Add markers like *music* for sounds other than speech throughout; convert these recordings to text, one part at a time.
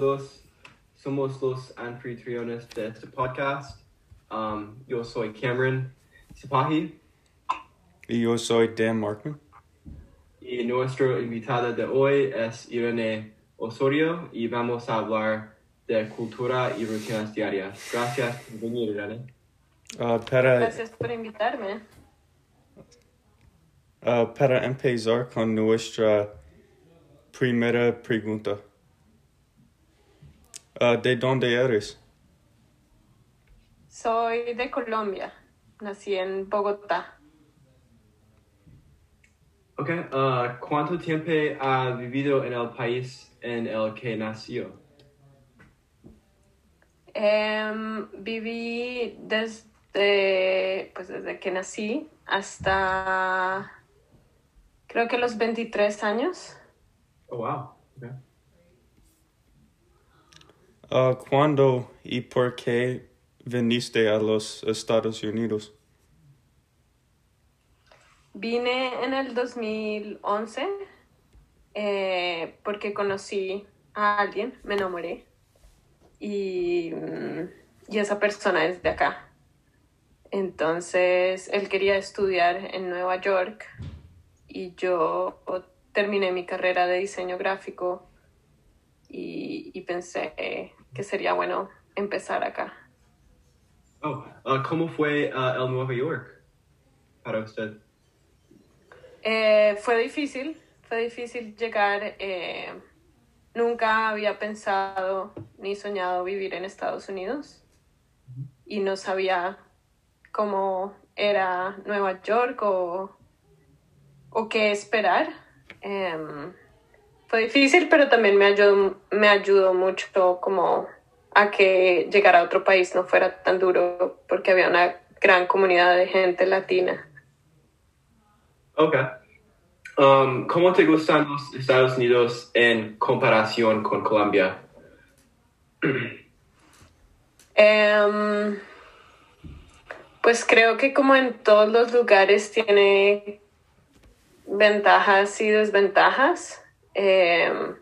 todos. Somos los anfitriones de este podcast. Um, yo soy Cameron Sipahi Y yo soy Dan Markman. y nuestra invitada de hoy es Irene Osorio y vamos a hablar de cultura y rutinas diarias. Gracias por venir, Irene. Uh, para, Gracias por invitarme. uh, para empezar con nuestra primera pregunta. Uh, ¿De dónde eres? Soy de Colombia. Nací en Bogotá. Ok, uh, ¿cuánto tiempo ha vivido en el país en el que nació? Em, viví desde, pues desde que nací hasta creo que los 23 años. Oh, wow. Okay. Uh, ¿Cuándo y por qué viniste a los Estados Unidos? Vine en el 2011 eh, porque conocí a alguien, me enamoré y, mm, y esa persona es de acá. Entonces él quería estudiar en Nueva York y yo terminé mi carrera de diseño gráfico y, y pensé que sería bueno empezar acá. Oh, uh, ¿cómo fue uh, el Nueva York para usted? Eh, fue difícil, fue difícil llegar. eh, nunca había pensado ni soñado vivir en Estados Unidos y no sabía cómo era Nueva York o, o qué esperar. Em, fue difícil, pero también me ayudó, me ayudó mucho como a que llegar a otro país no fuera tan duro porque había una gran comunidad de gente latina. Ok. Um, ¿Cómo te gustan los Estados Unidos en comparación con Colombia? Em, pues creo que como en todos los lugares tiene ventajas y desventajas. Em,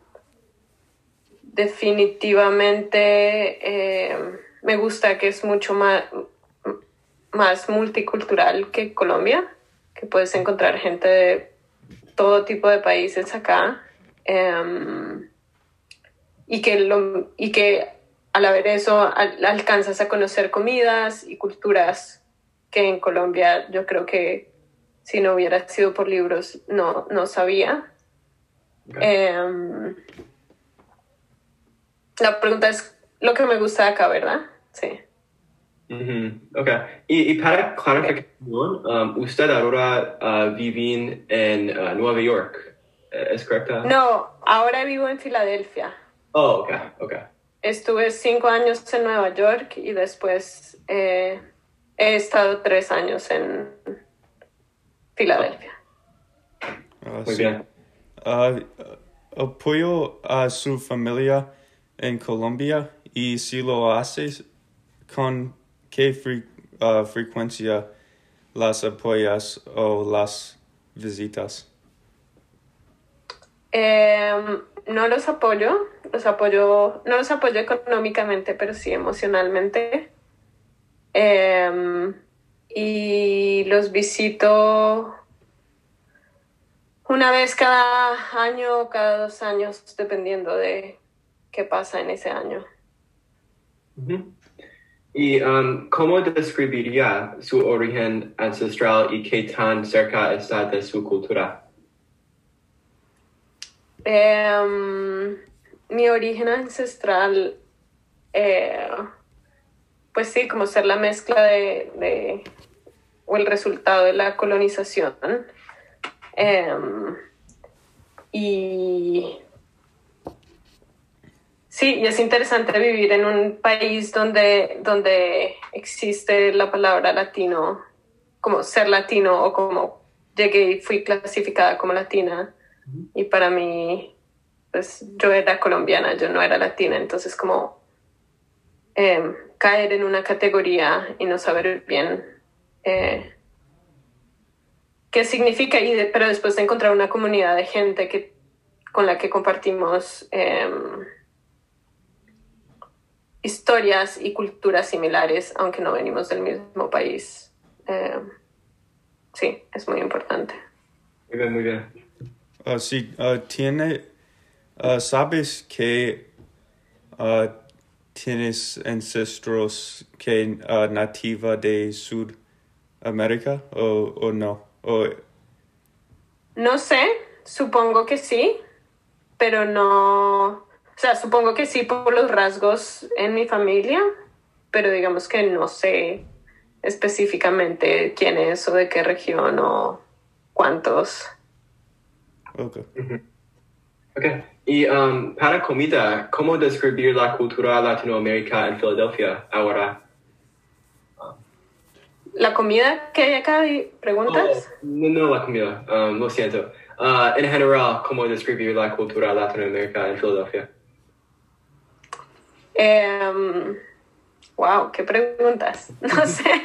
definitivamente em, me gusta que es mucho más, más multicultural que Colombia, que puedes encontrar gente de todo tipo de países acá. Em, y que, y que al haber eso al- alcanzas a conocer comidas y culturas que en Colombia yo creo que si no hubiera sido por libros no, no sabía. Em, la pregunta es lo que me gusta de acá, ¿verdad? Sí. Ok. Y, y para clarificación, um, usted ahora uh, vive en uh, Nueva York, eh, ¿es correcto? No, ahora vivo en Filadelfia. Oh, ok, ok. Estuve cinco años en Nueva York y después eh, he estado tres años en Filadelfia. Muy sí. bien. Uh, apoyo a su familia en Colombia y si lo haces, ¿con qué fre- uh, frecuencia las apoyas o las visitas? Eh, no los apoyo, los apoyo, no los apoyo económicamente, pero sí emocionalmente. Eh, y los visito una vez cada año o cada dos años, dependiendo de qué pasa en ese año. ¿Y um, cómo describiría su origen ancestral y qué tan cerca está de su cultura? Em, mi origen ancestral, eh, pues sí, como ser la mezcla de, de- o el resultado de la colonización. Em, y sí, y es interesante vivir en un país donde, donde existe la palabra latino, como ser latino o como llegué y fui clasificada como latina. Y para mí, pues yo era colombiana, yo no era latina, entonces como eh, caer en una categoría y no saber bien eh, qué significa, y de- pero después de encontrar una comunidad de gente que con la que compartimos em, historias y culturas similares, aunque no venimos del mismo país. Em, sí, es muy importante. Muy bien, muy bien. Uh, sí, uh, tiene, uh, ¿sabes que uh, tienes ancestros que uh, nativa de Sudamérica o, o no? O, No sé, supongo que sí, pero no, o sea, supongo que sí por los rasgos en mi familia, pero digamos que no sé específicamente quién es o de qué región o cuántos. ok. Ok. Y um, para comida, ¿cómo describir la cultura latinoamérica en Filadelfia ahora? ¿La comida que hay acá? ¿Preguntas? Oh, no, no la comida, um, lo siento. Uh, en general, ¿cómo describir la cultura latinoamérica en Filadelfia? Em, wow, qué preguntas. *laughs* No sé. *laughs*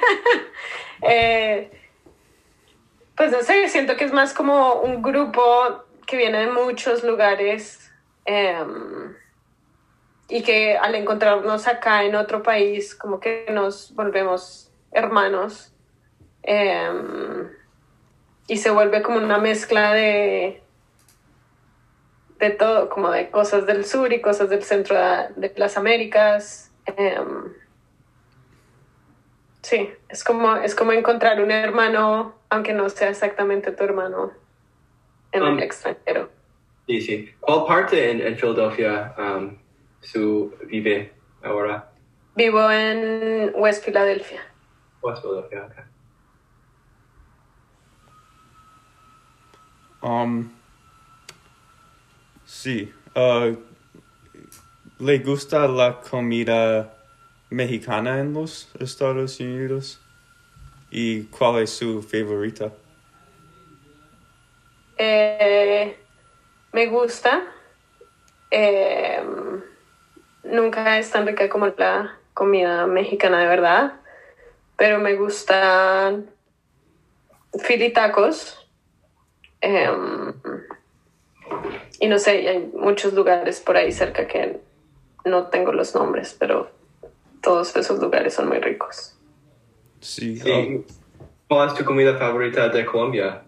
Eh, pues no sé, siento que es más como un grupo que viene de muchos lugares em, y que al encontrarnos acá en otro país, como que nos volvemos hermanos. Em, y se vuelve como una mezcla de de todo, como de cosas del sur y cosas del centro de, las Américas. Em, sí, es como, es como encontrar un hermano, aunque no sea exactamente tu hermano en Um, el extranjero. Sí, sí. ¿Cuál parte en, en Filadelfia um, su vive ahora? Vivo en West Philadelphia. West Philadelphia, ok. Um, sí. uh, ¿Le gusta la comida mexicana en los Estados Unidos? ¿Y cuál es su favorita? Eh, me gusta. Em, nunca es tan rica como la comida mexicana de verdad, pero me gustan Philly tacos. Em, y no sé, hay muchos lugares por ahí cerca que no tengo los nombres, pero todos esos lugares son muy ricos. Sí. Sí. ¿Cuál es tu comida favorita de Colombia?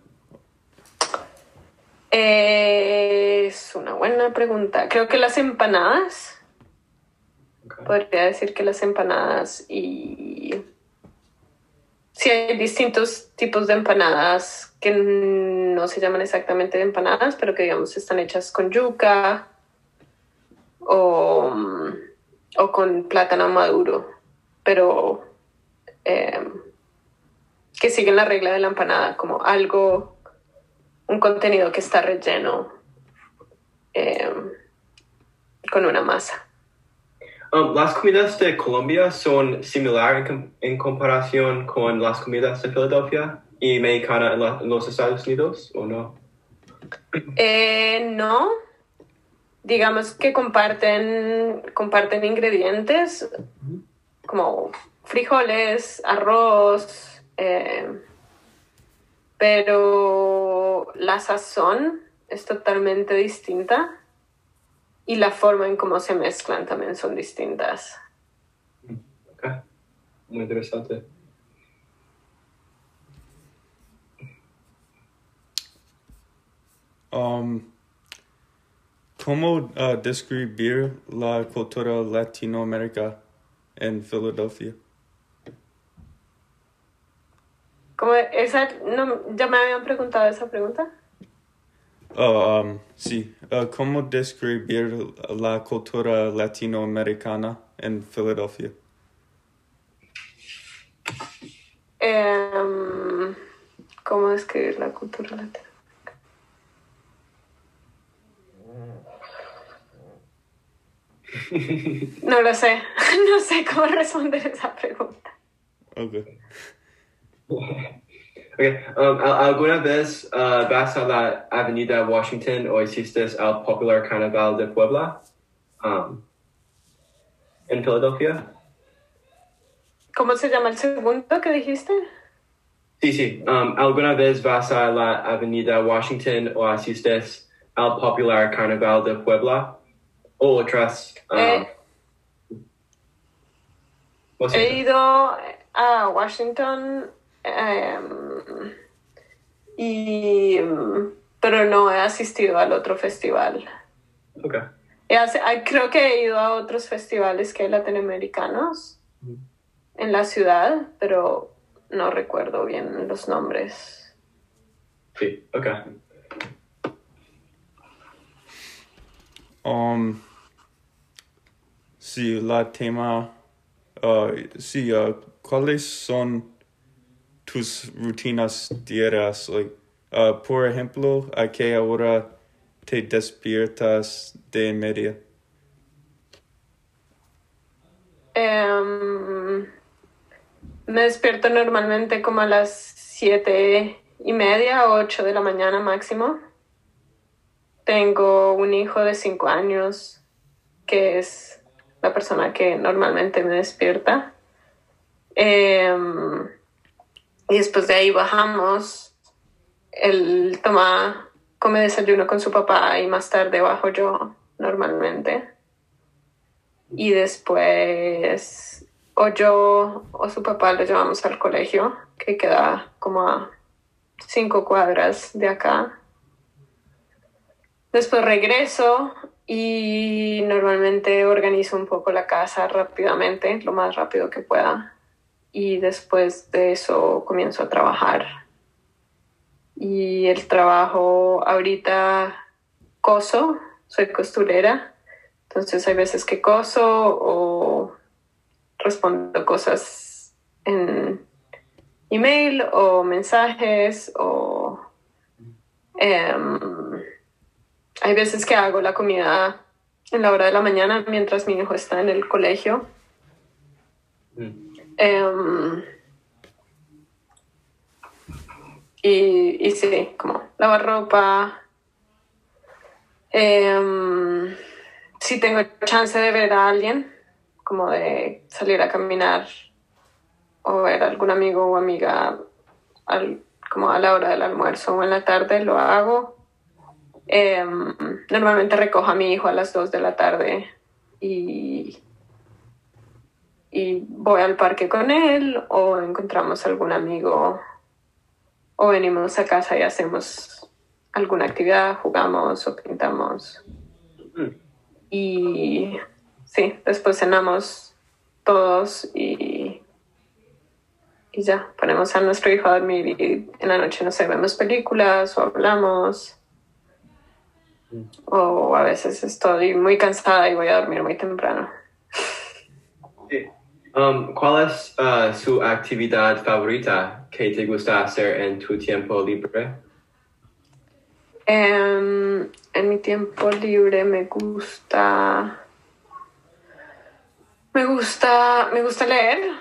Eh, es una buena pregunta. Creo que las empanadas. Podría decir que las empanadas y... Sí, hay distintos tipos de empanadas que no se llaman exactamente empanadas, pero que digamos están hechas con yuca o, o con plátano maduro, pero eh, que siguen la regla de la empanada, como algo, un contenido que está relleno eh, con una masa. Um, ¿Las comidas de Colombia son similares en, com- en comparación con las comidas de Filadelfia y mexicana en, la- en los Estados Unidos o no? Eh, no, digamos que comparten, comparten ingredientes como frijoles, arroz, eh, pero la sazón es totalmente distinta y la forma en cómo se mezclan también son distintas. Ok. Muy interesante. um, ¿Cómo uh, describir la cultura latinoamérica en Filadelfia? Como esa, no, ya me habían preguntado esa pregunta. Oh, um, sí. Uh, ¿Cómo describir la cultura latinoamericana en Filadelfia? Em, ¿Cómo describir la cultura latina? No lo sé, *laughs* no sé cómo responder esa pregunta. Okay. *laughs* Okay. Um, ¿al- ¿Alguna vez uh, vas a la Avenida Washington o hiciste el popular carnaval de Puebla? Um, en Filadelfia? ¿Cómo se llama el segundo que dijiste? Sí, sí. Um, ¿Alguna vez vas a la Avenida Washington o asistes al popular Carnaval de Puebla o otras. um, Eh, He ido a Washington em, y pero no he asistido al otro festival. okay. Hace- creo que he ido a otros festivales que hay latinoamericanos en la ciudad, pero no recuerdo bien los nombres. Sí, okay. Um, sí, la tema, uh, sí, uh, ¿cuáles son tus rutinas diarias? Uh, por ejemplo, ¿a qué hora te despiertas de media? Em, me despierto normalmente como a las siete y media ocho de la mañana máximo. Tengo un hijo de cinco años que es la persona que normalmente me despierta. Em, y después de ahí bajamos. Él toma, come desayuno con su papá y más tarde bajo yo normalmente y después o yo o su papá lo llevamos al colegio, que queda como a cinco cuadras de acá. Después regreso y normalmente organizo un poco la casa rápidamente, lo más rápido que pueda. Y después de eso comienzo a trabajar. Y el trabajo ahorita coso, soy costurera. Entonces hay veces que coso o respondo cosas en email o mensajes o em, hay veces que hago la comida en la hora de la mañana mientras mi hijo está en el colegio. Mm. Em, y, y sí, como lavar ropa. Em, si tengo chance de ver a alguien, como de salir a caminar o ver a algún amigo o amiga al- como a la hora del almuerzo o en la tarde, lo hago. Em, normalmente recojo a mi hijo a las 2 de la tarde y, y voy al parque con él o encontramos algún amigo o venimos a casa y hacemos alguna actividad, jugamos o pintamos. Mm. Y sí, después cenamos todos y, y ya, ponemos a nuestro hijo a dormir y en la noche, no sé, vemos películas o hablamos. O a veces estoy muy cansada y voy a dormir muy temprano. Sí. Um, ¿Cuál es uh, su actividad favorita que te gusta hacer en tu tiempo libre? Em, en mi tiempo libre me gusta. Me gusta. Me gusta leer.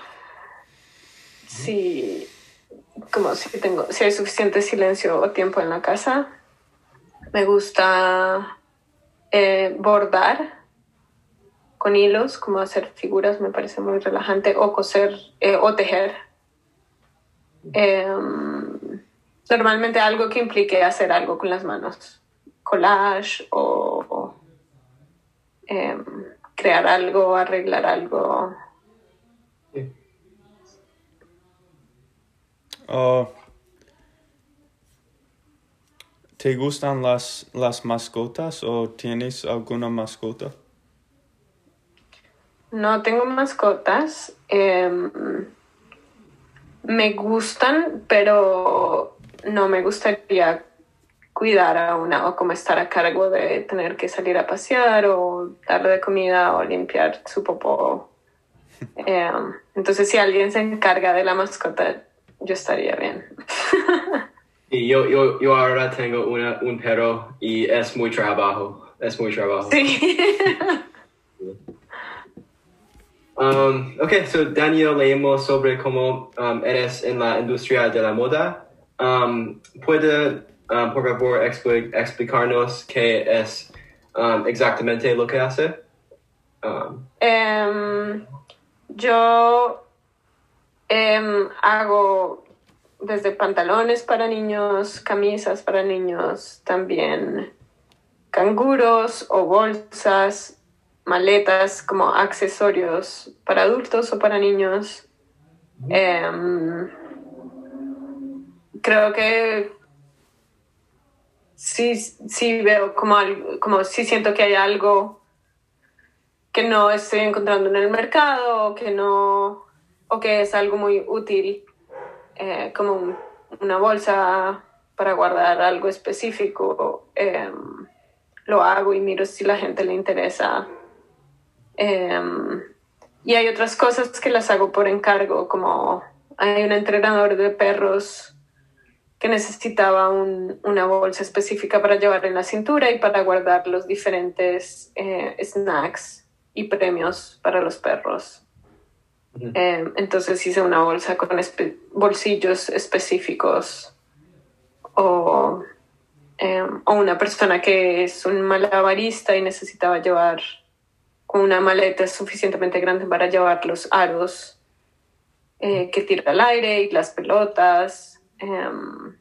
Si. Como si tengo. Si hay suficiente silencio o tiempo en la casa. Me gusta eh, bordar con hilos, como hacer figuras, me parece muy relajante. O coser eh, o tejer. Em, normalmente algo que implique hacer algo con las manos. Collage o, o, em, crear algo, arreglar algo. Sí. Uh, ¿Te gustan las, las mascotas o tienes alguna mascota? No tengo mascotas. em, me gustan, pero no me gustaría cuidar a una o como estar a cargo de tener que salir a pasear o darle de comida o limpiar su popó. *laughs* Em, entonces, si alguien se encarga de la mascota, yo estaría bien. Y yo, yo, yo ahora tengo una, un perro y es muy trabajo. Es muy trabajo. Sí. *laughs* Um, ok, so Daniel, leemos sobre cómo um, eres en la industria de la moda. Um, ¿Puede, um, por favor, expli- explicarnos qué es um, exactamente lo que hace? Em, yo em, hago desde pantalones para niños, camisas para niños, también canguros o bolsas, maletas como accesorios para adultos o para niños. Em, creo que sí, sí veo como, algo, como sí siento que hay algo que no estoy encontrando en el mercado o que no o que es algo muy útil eh, como una bolsa para guardar algo específico em, lo hago y miro si la gente le interesa em, y hay otras cosas que las hago por encargo como hay un entrenador de perros que necesitaba una bolsa específica para llevar en la cintura y para guardar los diferentes eh, snacks y premios para los perros. Eh, entonces hice una bolsa con bolsillos específicos o, eh, o, una persona que es un malabarista y necesitaba llevar una maleta suficientemente grande para llevar los aros que tira al aire y las pelotas Em,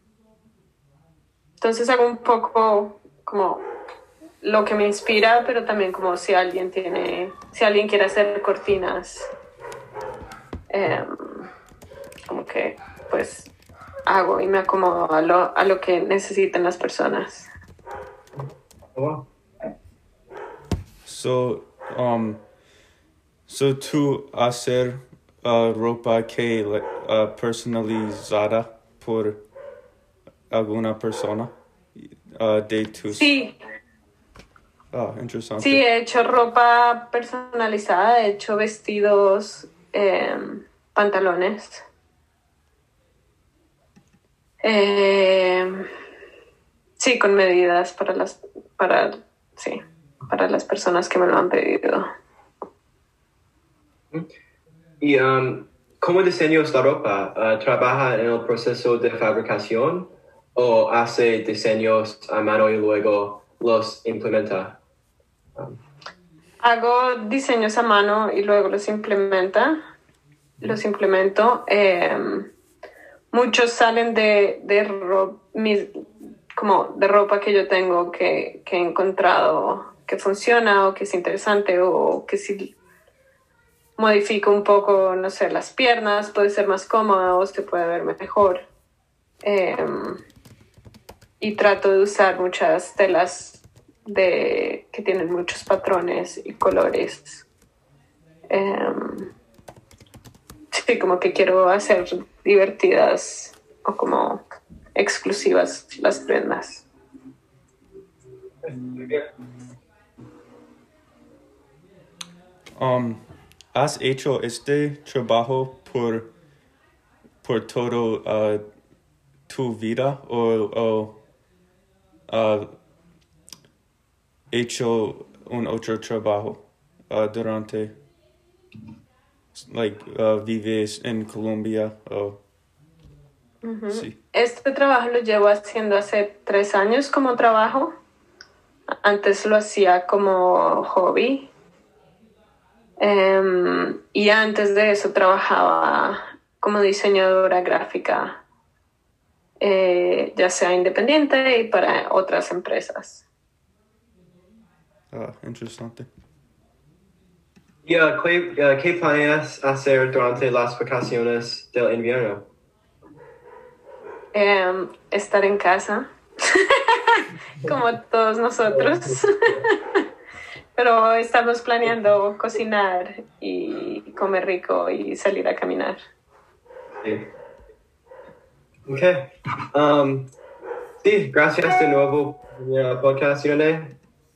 entonces hago un poco como lo que me inspira, pero también como si alguien tiene, si alguien quiere hacer cortinas, em, como que pues hago y me acomodo a lo, a lo que necesiten las personas. So, um, so tú hacer uh, ropa que uh, personalizada por alguna persona uh, de tus... Sí. Ah, interesante. Sí, he hecho ropa personalizada, he hecho vestidos, em, pantalones. Em, sí, con medidas para las, para, sí, para las personas que me lo han pedido. Y um, ¿Cómo diseña esta ropa? Ah, ¿Trabaja en el proceso de fabricación o hace diseños a mano y luego los implementa? Hago diseños a mano y luego los implementa. Los implemento. Em, muchos salen de, de, como de ropa que yo tengo que, que he encontrado que funciona o que es interesante o que sí modifico un poco, no sé, las piernas, puede ser más cómoda o se puede ver mejor. Em, y trato de usar muchas telas de, que tienen muchos patrones y colores. Em, sí, como que quiero hacer divertidas o como exclusivas las prendas. Um, ¿Has hecho este trabajo por, por todo uh, tu vida o, o uh, hecho un otro trabajo uh, durante like vives en Colombia o sí. Este trabajo lo llevo haciendo hace tres años como trabajo. Antes lo hacía como hobby Em, y antes de eso trabajaba como diseñadora gráfica, eh, ya sea independiente y para otras empresas. Ah, interesante. ¿Y uh, ¿qué, planeas hacer durante las vacaciones del invierno? Em, estar en casa, *laughs* como todos nosotros. *laughs* Pero estamos planeando cocinar y comer rico y salir a caminar. Sí. Ok. Um, sí, gracias de nuevo por la podcast,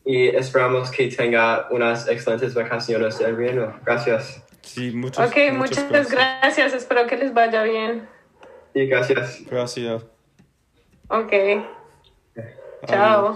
Y esperamos que tenga unas excelentes vacaciones de invierno. Gracias. Sí, muchas, Ok, muchas, gracias. Espero que les vaya bien. Sí, gracias. Gracias. Ok. Chao.